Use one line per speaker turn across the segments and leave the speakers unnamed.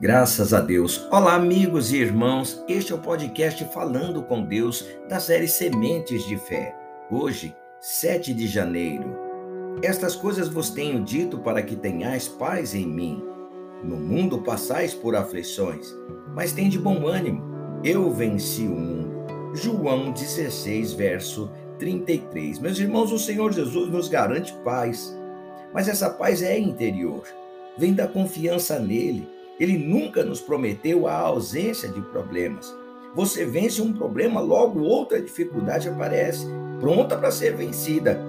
Graças a Deus. Olá, amigos e irmãos. Este é o podcast Falando com Deus da série Sementes de Fé. Hoje, 7 de janeiro. Estas coisas vos tenho dito para que tenhais paz em mim. No mundo passais por aflições, mas tem de bom ânimo. Eu venci o mundo. João 16, verso 33. Meus irmãos, o Senhor Jesus nos garante paz, mas essa paz é interior. Vem da confiança nele ele nunca nos prometeu a ausência de problemas. Você vence um problema, logo outra dificuldade aparece, pronta para ser vencida.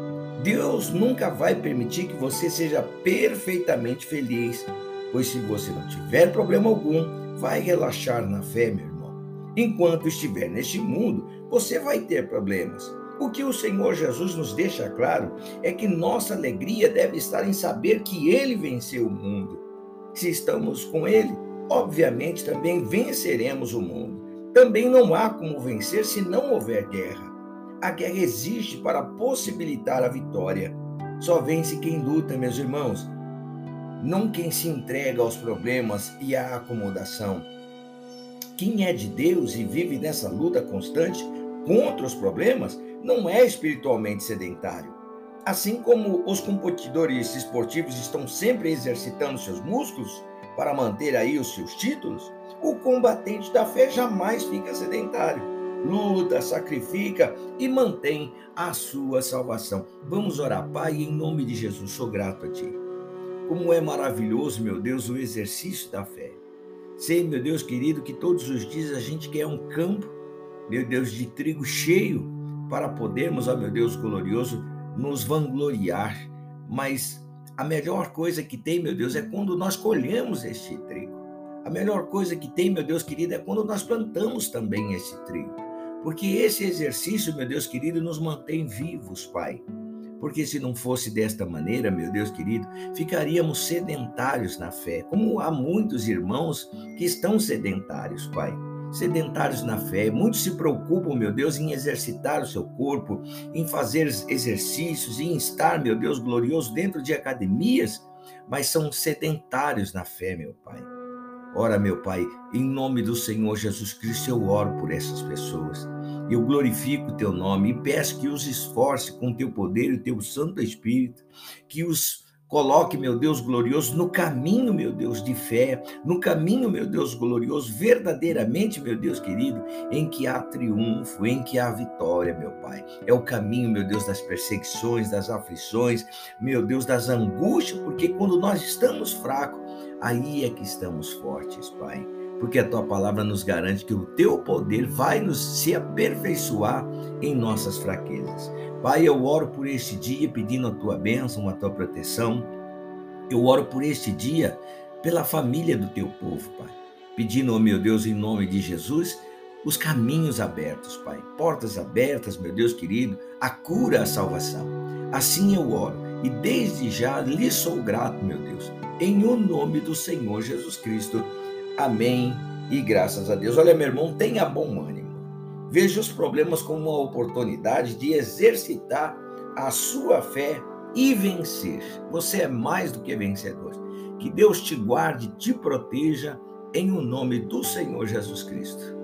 Deus nunca vai permitir que você seja perfeitamente feliz, pois se você não tiver problema algum, vai relaxar na fé, meu irmão. Enquanto estiver neste mundo, você vai ter problemas. O que o Senhor Jesus nos deixa claro é que nossa alegria deve estar em saber que ele venceu o mundo se estamos com Ele, obviamente também venceremos o mundo. Também não há como vencer se não houver guerra. A guerra existe para possibilitar a vitória. Só vence quem luta, meus irmãos. Não quem se entrega aos problemas e à acomodação. Quem é de Deus e vive nessa luta constante contra os problemas não é espiritualmente sedentário. Assim como os competidores esportivos estão sempre exercitando seus músculos para manter aí os seus títulos, o combatente da fé jamais fica sedentário. Luta, sacrifica e mantém a sua salvação. Vamos orar, Pai, em nome de Jesus, sou grato a Ti. Como é maravilhoso, meu Deus, o exercício da fé. Sei, meu Deus querido, que todos os dias a gente quer um campo, meu Deus, de trigo cheio para podermos, ó meu Deus glorioso, nos vangloriar, mas a melhor coisa que tem, meu Deus, é quando nós colhemos este trigo. A melhor coisa que tem, meu Deus querido, é quando nós plantamos também esse trigo. Porque esse exercício, meu Deus querido, nos mantém vivos, Pai. Porque se não fosse desta maneira, meu Deus querido, ficaríamos sedentários na fé, como há muitos irmãos que estão sedentários, Pai sedentários na fé. Muitos se preocupam, meu Deus, em exercitar o seu corpo, em fazer exercícios, em estar, meu Deus glorioso, dentro de academias, mas são sedentários na fé, meu Pai. Ora, meu Pai, em nome do Senhor Jesus Cristo, eu oro por essas pessoas. Eu glorifico o teu nome e peço que os esforce com teu poder e teu Santo Espírito, que os Coloque, meu Deus glorioso, no caminho, meu Deus, de fé, no caminho, meu Deus glorioso, verdadeiramente, meu Deus querido, em que há triunfo, em que há vitória, meu Pai. É o caminho, meu Deus, das perseguições, das aflições, meu Deus, das angústias, porque quando nós estamos fracos, aí é que estamos fortes, Pai porque a tua palavra nos garante que o teu poder vai nos se aperfeiçoar em nossas fraquezas. Pai, eu oro por este dia pedindo a tua bênção, a tua proteção. Eu oro por este dia pela família do teu povo, Pai. Pedindo, oh meu Deus, em nome de Jesus, os caminhos abertos, Pai. Portas abertas, meu Deus querido, a cura, a salvação. Assim eu oro e desde já lhe sou grato, meu Deus, em o nome do Senhor Jesus Cristo. Amém e graças a Deus. Olha, meu irmão, tenha bom ânimo. Veja os problemas como uma oportunidade de exercitar a sua fé e vencer. Você é mais do que vencedor. Que Deus te guarde, te proteja, em o nome do Senhor Jesus Cristo.